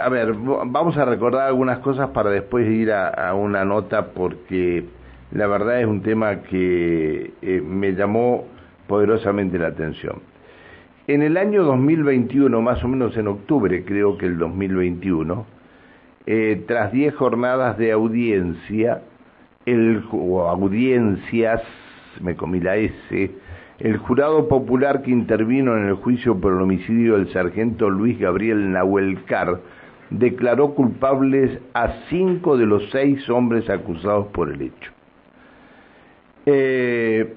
a ver, vamos a recordar algunas cosas para después ir a, una nota porque la verdad es un tema que eh, me llamó poderosamente la atención. En el año 2021, más o menos en octubre, creo que el 2021, eh, tras 10 jornadas de audiencia, el, o audiencias, me comí la S, el jurado popular que intervino en el juicio por el homicidio del sargento Luis Gabriel Nahuelcar declaró culpables a cinco de los seis hombres acusados por el hecho. Eh,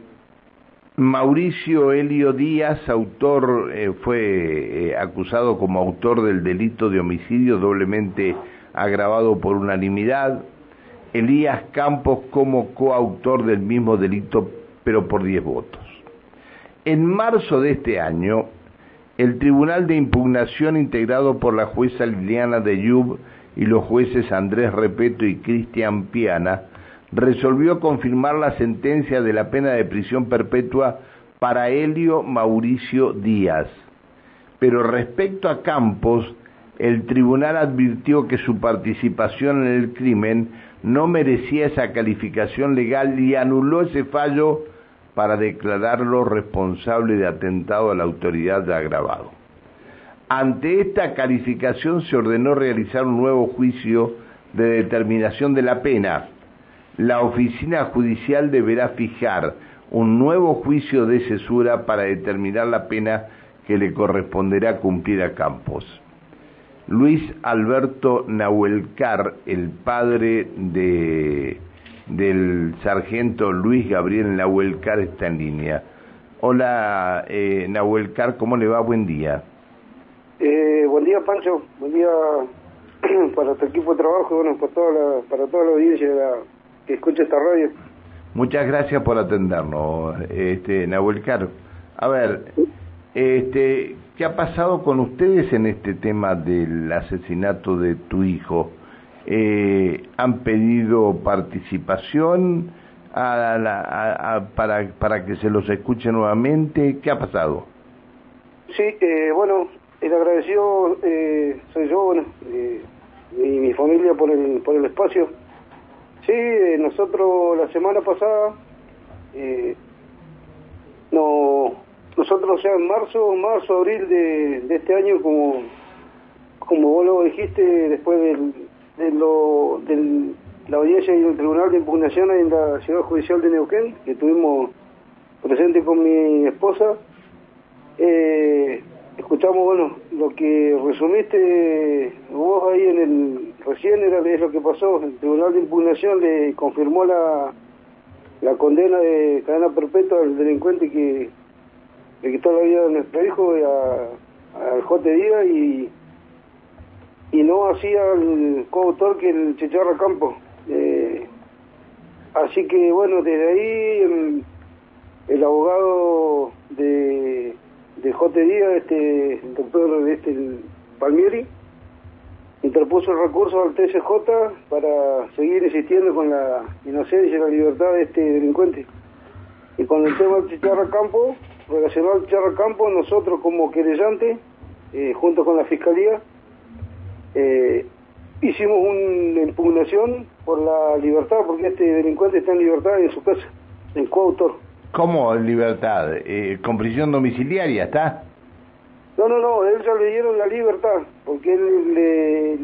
Mauricio Helio Díaz, autor, eh, fue eh, acusado como autor del delito de homicidio doblemente agravado por unanimidad. Elías Campos como coautor del mismo delito, pero por diez votos. En marzo de este año, el Tribunal de Impugnación integrado por la jueza Liliana de Yub y los jueces Andrés Repeto y Cristian Piana resolvió confirmar la sentencia de la pena de prisión perpetua para Helio Mauricio Díaz. Pero respecto a Campos, el tribunal advirtió que su participación en el crimen no merecía esa calificación legal y anuló ese fallo para declararlo responsable de atentado a la autoridad de agravado. Ante esta calificación se ordenó realizar un nuevo juicio de determinación de la pena. La oficina judicial deberá fijar un nuevo juicio de cesura para determinar la pena que le corresponderá cumplir a Campos. Luis Alberto Nahuelcar, el padre de del sargento Luis Gabriel Nahuelcar está en línea. Hola, eh, Nahuelcar, ¿cómo le va? Buen día. Eh, buen día, Pancho. Buen día para tu equipo de trabajo bueno, para toda la, para toda la audiencia que escucha esta radio. Muchas gracias por atendernos, este, Nahuelcar. A ver, este, ¿qué ha pasado con ustedes en este tema del asesinato de tu hijo? Eh, han pedido participación para, para que se los escuche nuevamente. ¿Qué ha pasado? Sí, eh, bueno, el agradecido eh, soy yo, bueno, eh, y mi familia por el, por el espacio. Sí, nosotros la semana pasada, no, nosotros, sea, en marzo, marzo, abril de, de este año, como, como vos lo dijiste, después del, de, lo, de la audiencia y el Tribunal de Impugnación en la Ciudad Judicial de Neuquén, que estuvimos presente con mi esposa. Eh, escuchamos, bueno, lo que resumiste vos ahí en el recién era es lo que pasó. El Tribunal de Impugnación le confirmó la, la condena de cadena perpetua al delincuente que le quitó la vida de nuestro hijo, al J. Díaz, y y no hacía el coautor que el Chicharra Campo. Eh, así que bueno, desde ahí el, abogado de, de J. Díaz, este, el doctor este, Palmieri, interpuso el recurso al TSJ para seguir insistiendo con la inocencia y la libertad de este delincuente. Y con el tema del Chicharra Campo, relacionado al Chicharra Campo, nosotros como querellante, eh, junto con la Fiscalía, eh, hicimos una impugnación por la libertad, porque este delincuente está en libertad en su casa, en coautor. ¿Cómo libertad? Eh, ¿Con prisión domiciliaria está? No, no, no, él ya le dieron la libertad, porque él, le,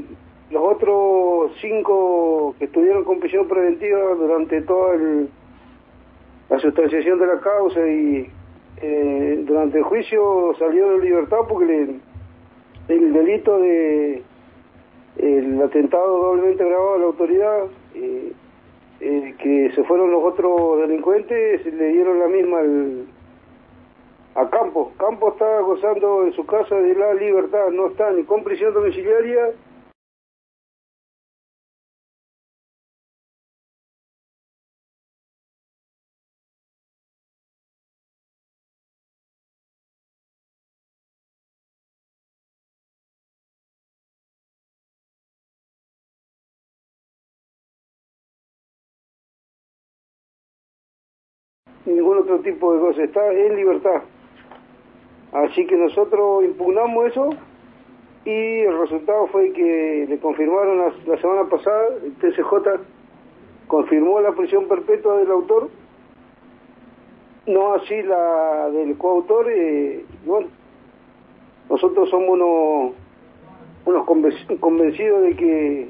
los otros cinco que estuvieron con prisión preventiva durante toda la sustanciación de la causa y eh, durante el juicio salió de libertad porque le, el delito de el atentado doblemente grabado a la autoridad, eh, eh, que se fueron los otros delincuentes, le dieron la misma a Campos. Campos está gozando en su casa de la libertad, no está ni con prisión domiciliaria ningún otro tipo de cosa, está en libertad. Así que nosotros impugnamos eso y el resultado fue que le confirmaron la, semana pasada, el TCJ confirmó la prisión perpetua del autor, no así la del coautor, eh, bueno, nosotros somos unos, unos convencidos de que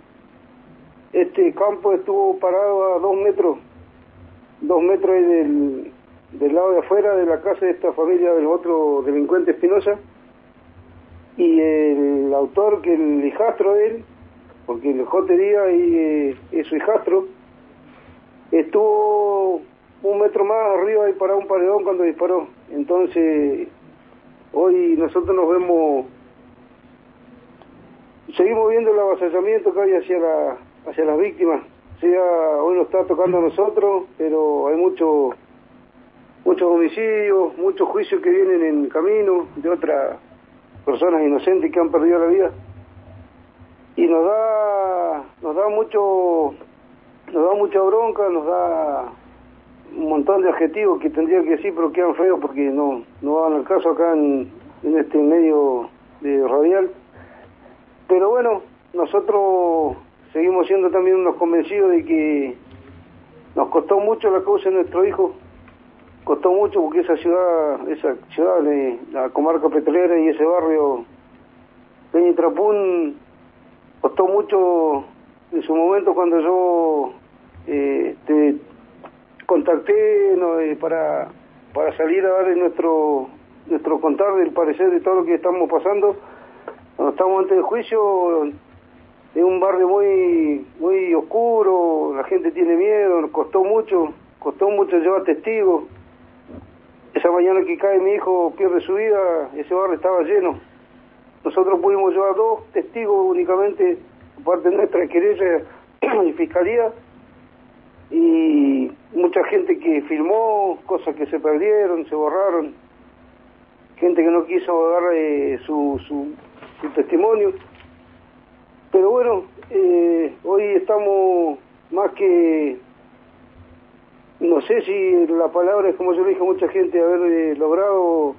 este campo estuvo parado a dos metros, dos metros del, del lado de afuera de la casa de esta familia del otro delincuente Espinosa y el autor que el hijastro de él, porque el jotería y eh, es su hijastro, estuvo un metro más arriba y parado un paredón cuando disparó. Entonces, hoy nosotros nos vemos, seguimos viendo el avasallamiento que hay hacia, la, hacia las víctimas. Sea, hoy nos está tocando a nosotros, pero hay mucho, muchos homicidios, muchos juicios que vienen en camino de otra personas inocentes que han perdido la vida. Y nos da nos da mucho nos da mucha bronca nos da un montón de adjetivos que tendría que decir pero quedan feos porque no no van al caso acá en este medio de radial. Pero bueno nosotros seguimos siendo también unos convencidos de que nos costó mucho la causa de nuestro hijo costó mucho porque esa ciudad, esa ciudad, la comarca petrolera y ese barrio, Peñitrapún, costó mucho en su momento cuando yo eh, contacté eh, para, para salir a dar nuestro, nuestro contar del parecer de todo lo que estamos pasando. Cuando estamos antes del juicio, es un barrio muy, muy oscuro, la gente tiene miedo, nos costó mucho, costó mucho llevar testigos esa mañana que cae mi hijo, pierde su vida, ese barrio estaba lleno. Nosotros pudimos llevar dos testigos únicamente, parte de nuestra querella y fiscalía, y mucha gente que filmó, cosas que se perdieron, se borraron, gente que no quiso dar eh, su, su, testimonio. Pero bueno, eh, hoy estamos más que no sé si la palabra es como yo le dije a mucha gente, haber eh, logrado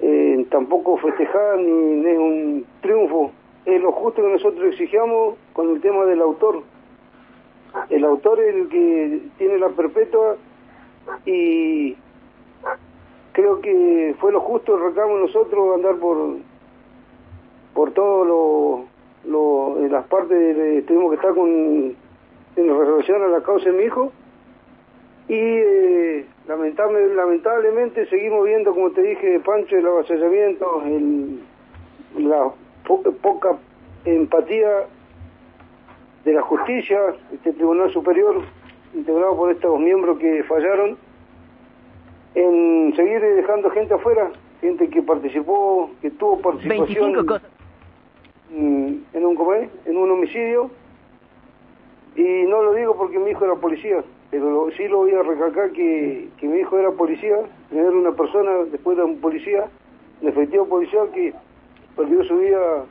eh, tampoco festejar ni, es un triunfo, es lo justo que nosotros exigíamos con el tema del autor. El autor es el que tiene la perpetua y creo que fue lo justo el reclamo nosotros andar por por todo lo, lo en las partes de, tuvimos que estar con en relación a la causa de mi hijo. Y eh, lamentable, lamentablemente seguimos viendo, como te dije, Pancho, el avasallamiento, la poca empatía de la justicia, este Tribunal Superior, integrado por estos miembros que fallaron, en seguir dejando gente afuera, gente que participó, que tuvo participación en, un, en un homicidio, y no lo digo porque mi hijo era policía, pero sí lo voy a recalcar que, que mi hijo era policía, era una persona, después de un policía, un efectivo policial que perdió su vida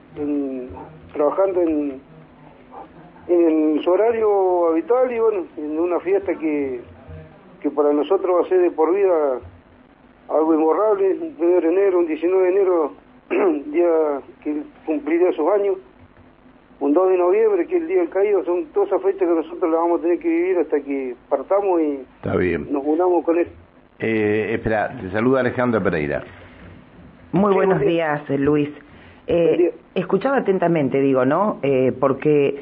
trabajando en, en su horario habitual y bueno, en una fiesta que, que para nosotros va a ser de por vida algo imborrable, un 1 de enero, un 19 de enero, día que cumpliría sus años un 2 de noviembre, que es el Día del Caído, son todas esas fechas que nosotros las vamos a tener que vivir hasta que partamos y nos unamos con él. Eh, espera, te saluda Alejandra Pereira. Muy buenos días, Luis. Eh, escuchaba atentamente, digo, ¿no? Eh, porque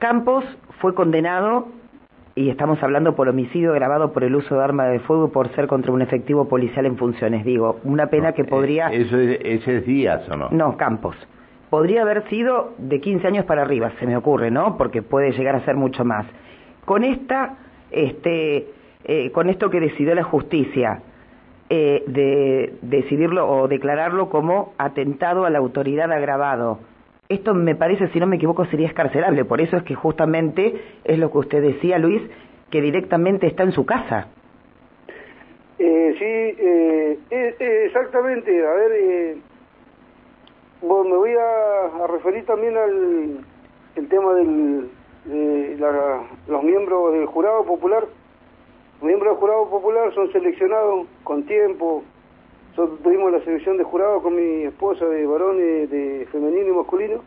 Campos fue condenado, y estamos hablando por homicidio grabado por el uso de arma de fuego por ser contra un efectivo policial en funciones. Digo, una pena que podría... ¿Eso es, ¿Ese es Díaz o no? No, Campos podría haber sido de 15 años para arriba, se me ocurre, ¿no? Porque puede llegar a ser mucho más. Con esta, este, eh, con esto que decidió la justicia, eh, de decidirlo o declararlo como atentado a la autoridad agravado. Esto me parece, si no me equivoco, sería escarcelable. Por eso es que justamente es lo que usted decía, Luis, que directamente está en su casa. Eh, sí, exactamente. A ver, bueno, me voy a, referir también al tema del, de los miembros del jurado popular. Los miembros del jurado popular son seleccionados con tiempo, nosotros tuvimos la selección de jurado con mi esposa de varones de femenino y masculino.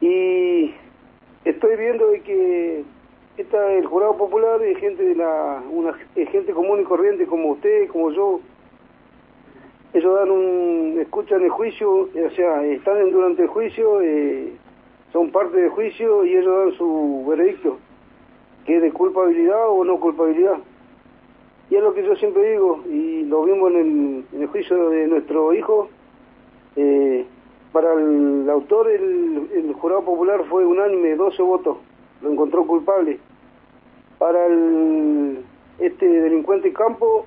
Y estoy viendo de que está el jurado popular es gente de la una gente común y corriente como usted como yo. Ellos dan un escuchan el juicio o sea están durante el juicio eh, son parte del juicio y ellos dan su veredicto que es de culpabilidad o no culpabilidad y es lo que yo siempre digo y lo vimos en el, juicio de nuestro hijo eh, para el autor el, jurado popular fue unánime 12 votos lo encontró culpable. Para el, este delincuente campo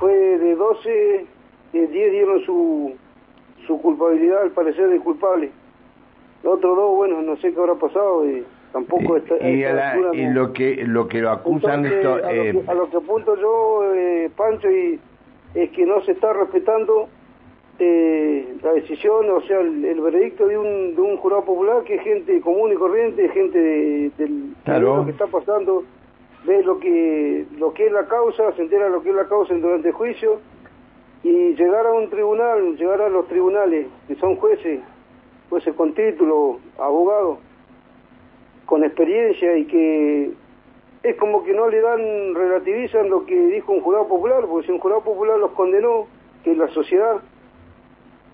fue de 12, de 10 dieron su, su culpabilidad, al parecer de culpable. Los otros dos, bueno, no sé qué habrá pasado, y tampoco está... Y, y lo que lo que lo acusan esto... A, eh... lo que, a, lo que, apunto yo, eh, Pancho, y es que no se está respetando eh, la decisión, o sea, el, veredicto de un, de un jurado popular que es gente común y corriente, gente de, del lo que está pasando, ve lo que lo que es la causa, se entera lo que es la causa durante el juicio y llegar a un tribunal, llegar a los tribunales que son jueces, jueces con título, abogados, con experiencia y que es como que no le dan, relativizan lo que dijo un jurado popular, porque si un jurado popular los condenó, que la sociedad,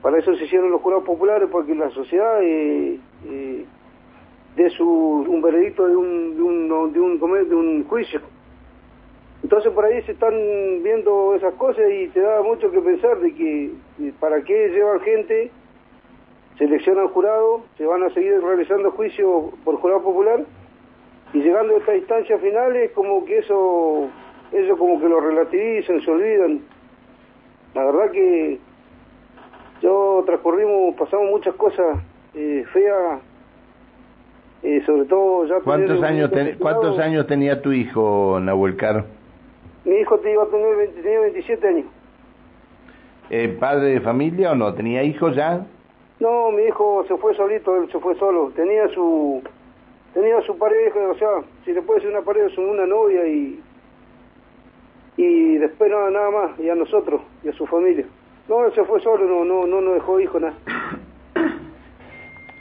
para eso se hicieron los jurados populares, porque la sociedad eh, eh, de su, un veredicto de un, de, un, de, un, de un juicio. Entonces por ahí se están viendo esas cosas y te da mucho que pensar de que para qué llevan gente, seleccionan jurado, se van a seguir realizando juicios por jurado popular y llegando a estas instancias finales como que eso, eso como que lo relativizan, se olvidan. La verdad que yo transcurrimos, pasamos muchas cosas eh, feas, eh, sobre todo ya... ¿Cuántos años, ¿Cuántos años tenía tu hijo, Nahuel Caro? Mi hijo tenía, tenía 27 años. Eh, ¿Padre de familia o no? ¿Tenía hijos ya? No, mi hijo se fue solito, él se fue solo. Tenía su tenía su pareja, o sea, si le puede decir una pareja, una novia y y después nada, nada más, y a nosotros, y a su familia. No, se fue solo, no, no, no nos dejó hijo nada.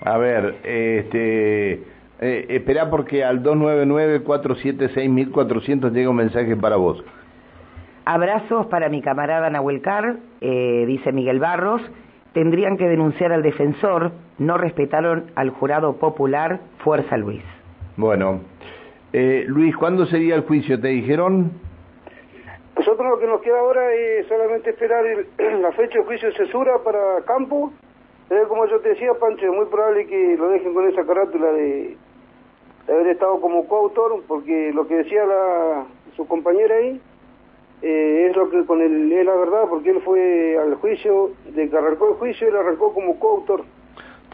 A ver, este, eh, espera porque al 299-476-1400 llega un mensaje para vos. Abrazos para mi camarada Nahuel Car, eh, dice Miguel Barros. Tendrían que denunciar al defensor, no respetaron al jurado popular Fuerza Luis. Bueno, eh, Luis, ¿cuándo sería el juicio? ¿Te dijeron? Nosotros lo que nos queda ahora es solamente esperar la fecha de juicio de cesura para Campo. Pero como yo te decía, Pancho, es muy probable que lo dejen con esa carátula de, haber estado como coautor, porque lo que decía la, su compañera ahí eh, es lo que con él es la verdad, porque él fue al juicio, de que arrancó el juicio, él arrancó como coautor.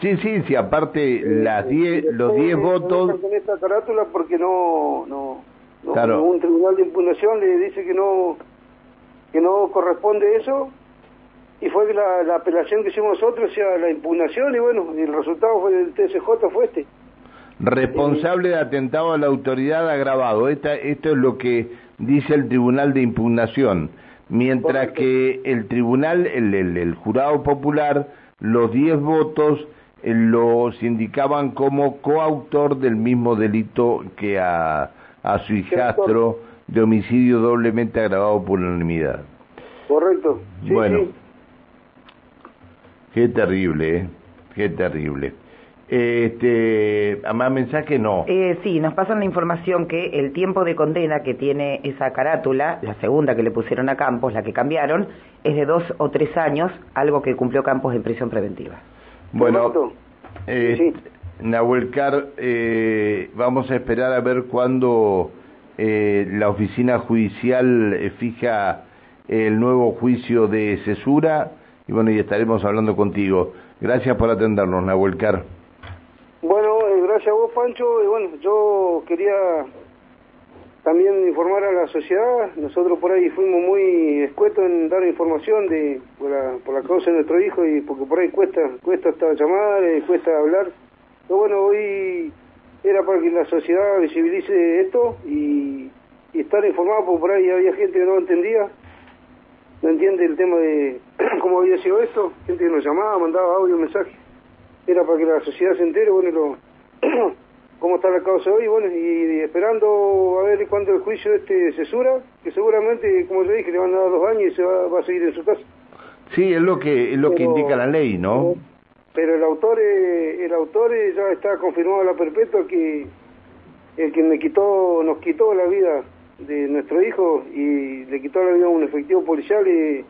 Sí, sí, sí, aparte las diez, los 10 votos... Con esta carátula porque no, no, Claro. Un tribunal de impugnación le dice que no que no corresponde eso y fue la, la apelación que hicimos nosotros, o sea, la impugnación y bueno, y el resultado fue del TSJ fue este. Responsable de atentado a la autoridad agravado. Esta, esto es lo que dice el tribunal de impugnación. Mientras que el tribunal, el, el, el jurado popular, los 10 votos eh, los indicaban como coautor del mismo delito que a a su hijastro de homicidio doblemente agravado por unanimidad. Correcto. bueno, qué terrible, ¿eh? Qué terrible. Este, ¿a más mensaje no. Eh, sí, nos pasan la información que el tiempo de condena que tiene esa carátula, la segunda que le pusieron a Campos, la que cambiaron, es de dos o tres años, algo que cumplió Campos en prisión preventiva. Bueno, eh, Nahuel Car, eh, vamos a esperar a ver cuándo eh, la oficina judicial eh, fija el nuevo juicio de cesura y bueno, y estaremos hablando contigo. Gracias por atendernos, Nahuel Car. Bueno, gracias a vos, Pancho. Y bueno, yo quería también informar a la sociedad. Nosotros por ahí fuimos muy escuetos en dar información de por la, causa de nuestro hijo y porque por ahí cuesta cuesta hasta llamar, cuesta hablar pero bueno, hoy era para que la sociedad visibilice esto y, estar informado, porque por ahí había gente que no entendía. no entiende el tema de cómo había sido esto, gente que nos llamaba, mandaba audio, mensaje, era para que la sociedad se entere, bueno, lo, cómo está la causa hoy, bueno, y, esperando a ver cuándo el juicio este cesura, que seguramente, como yo dije, le van a dar dos años y se va, a seguir en su casa. Sí, es lo que es lo que indica la ley, ¿no? Pero el autor, el autor ya está confirmado a la perpetua que el que me quitó, nos quitó la vida de nuestro hijo y le quitó la vida a un efectivo policial y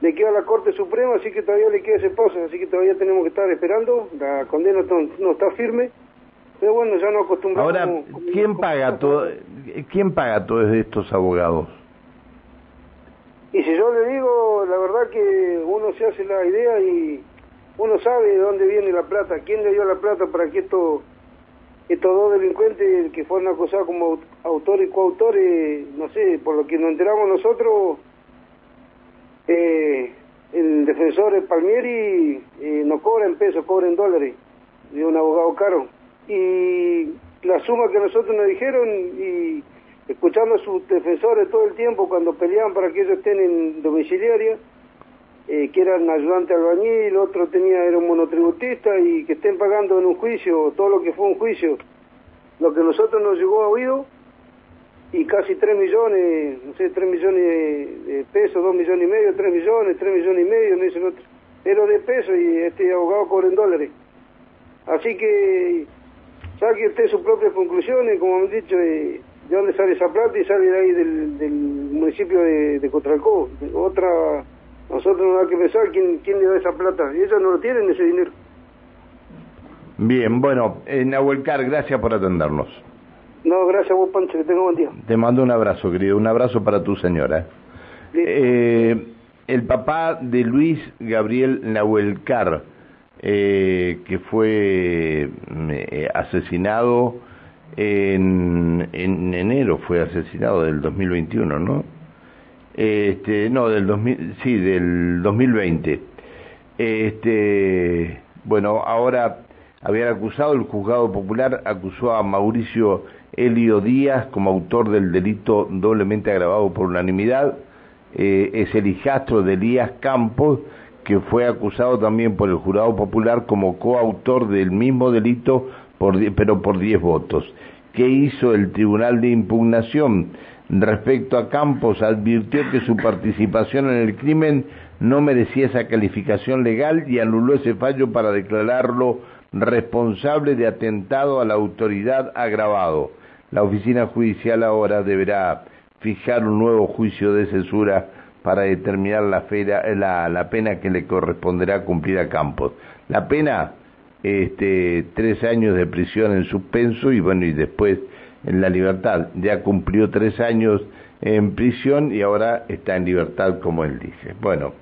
le queda la Corte Suprema, así que todavía le queda ese paso, así que todavía tenemos que estar esperando, la condena no, está firme, pero bueno, ya no acostumbramos. Ahora, ¿quién paga todo, quién paga todos estos abogados? Y si yo le digo, la verdad que uno se hace la idea y uno sabe de dónde viene la plata, quién le dio la plata para que esto estos dos delincuentes que fueron acusados como autores y coautores, no sé, por lo que nos enteramos nosotros, eh, el defensor Palmieri eh, no cobra en pesos, cobra en dólares, de un abogado caro. Y la suma que nosotros nos dijeron, y escuchando a sus defensores todo el tiempo cuando peleaban para que ellos estén en domiciliaria, eh, que eran ayudante albañil, otro tenía era un monotributista y que estén pagando en un juicio todo lo que fue un juicio, lo que nosotros nos llegó a oído y casi 3 millones, no sé, 3 millones de pesos, 2 millones y medio, 3 millones, 3 millones y medio, me dicen otros, pero de pesos y este abogado cobra en dólares. Así que saque usted sus propias conclusiones, como han dicho, de, de dónde sale esa plata y sale de ahí del, del municipio de, de Cotralcó. Otra nosotros no hay que pensar quién, quién le da esa plata. Y ellos no lo tienen ese dinero. Bien, bueno, eh, Nahuelcar, gracias por atendernos. No, gracias a vos, Pancho, que tenga buen día. Te mando un abrazo, querido, un abrazo para tu señora. Eh, el papá de Luis Gabriel Nahuelcar, eh, que fue eh, asesinado en, en enero, fue asesinado del 2021, ¿no? este, no, del 2000, sí, del 2020. Este, bueno, ahora habían acusado, el juzgado popular acusó a Mauricio Elio Díaz como autor del delito doblemente agravado por unanimidad. Eh, es el hijastro de Elías Campos, que fue acusado también por el jurado popular como coautor del mismo delito, por, pero por 10 votos. ¿Qué hizo el Tribunal de Impugnación? Respecto a Campos, advirtió que su participación en el crimen no merecía esa calificación legal y anuló ese fallo para declararlo responsable de atentado a la autoridad agravado. La oficina judicial ahora deberá fijar un nuevo juicio de censura para determinar la, la, pena que le corresponderá cumplir a Campos. La pena, este, tres años de prisión en suspenso y bueno, y después en la libertad. Ya cumplió tres años en prisión y ahora está en libertad, como él dice. Bueno,